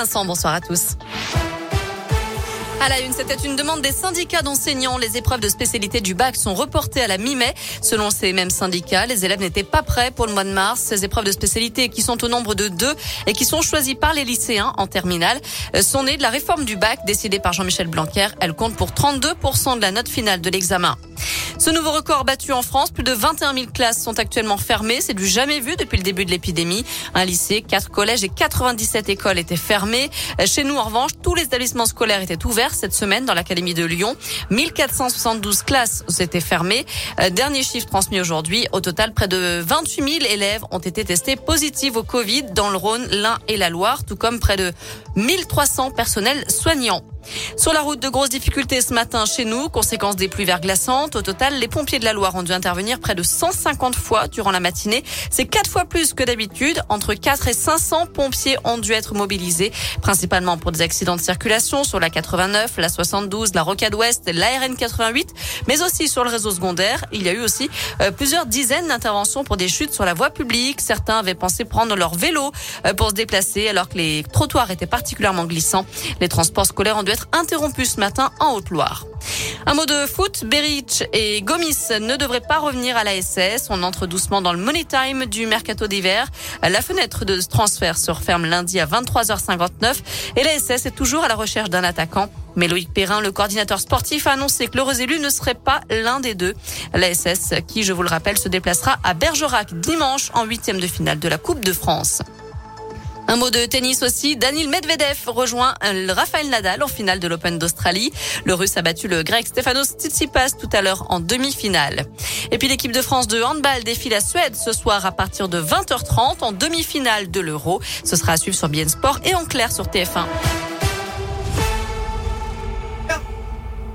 Vincent, bonsoir à tous. À la une, c'était une demande des syndicats d'enseignants. Les épreuves de spécialité du bac sont reportées à la mi-mai. Selon ces mêmes syndicats, les élèves n'étaient pas prêts pour le mois de mars. Ces épreuves de spécialité qui sont au nombre de deux et qui sont choisies par les lycéens en terminale sont nées de la réforme du bac décidée par Jean-Michel Blanquer. Elles comptent pour 32% de la note finale de l'examen. Ce nouveau record battu en France, plus de 21 000 classes sont actuellement fermées. C'est du jamais vu depuis le début de l'épidémie. Un lycée, quatre collèges et 97 écoles étaient fermées. Chez nous, en revanche, tous les établissements scolaires étaient ouverts cette semaine dans l'Académie de Lyon. 1472 classes étaient fermées. Euh, dernier chiffre transmis aujourd'hui. Au total, près de 28 000 élèves ont été testés positifs au Covid dans le Rhône, l'Ain et la Loire, tout comme près de 1300 personnels soignants. Sur la route, de grosses difficultés ce matin chez nous, conséquence des pluies verglaçantes. Au total, les pompiers de la Loire ont dû intervenir près de 150 fois durant la matinée. C'est quatre fois plus que d'habitude. Entre 4 et 500 pompiers ont dû être mobilisés, principalement pour des accidents de circulation sur la 89, la 72, la Rocade Ouest, la RN 88, mais aussi sur le réseau secondaire. Il y a eu aussi euh, plusieurs dizaines d'interventions pour des chutes sur la voie publique. Certains avaient pensé prendre leur vélo euh, pour se déplacer alors que les trottoirs étaient particulièrement glissants. Les transports scolaires ont dû être interrompus ce matin en Haute-Loire. Un mot de foot, Beric et Gomis ne devraient pas revenir à la SS. On entre doucement dans le money time du mercato d'hiver. La fenêtre de transfert se referme lundi à 23h59 et la SS est toujours à la recherche d'un attaquant. Mais Loïc Perrin, le coordinateur sportif, a annoncé que l'heureux élu ne serait pas l'un des deux. La SS, qui, je vous le rappelle, se déplacera à Bergerac dimanche en huitième de finale de la Coupe de France. Un mot de tennis aussi. Daniel Medvedev rejoint Rafael Nadal en finale de l'Open d'Australie. Le Russe a battu le Grec Stefanos Tsitsipas tout à l'heure en demi-finale. Et puis l'équipe de France de handball défile à Suède ce soir à partir de 20h30 en demi-finale de l'Euro. Ce sera à suivre sur Bien Sport et en clair sur TF1.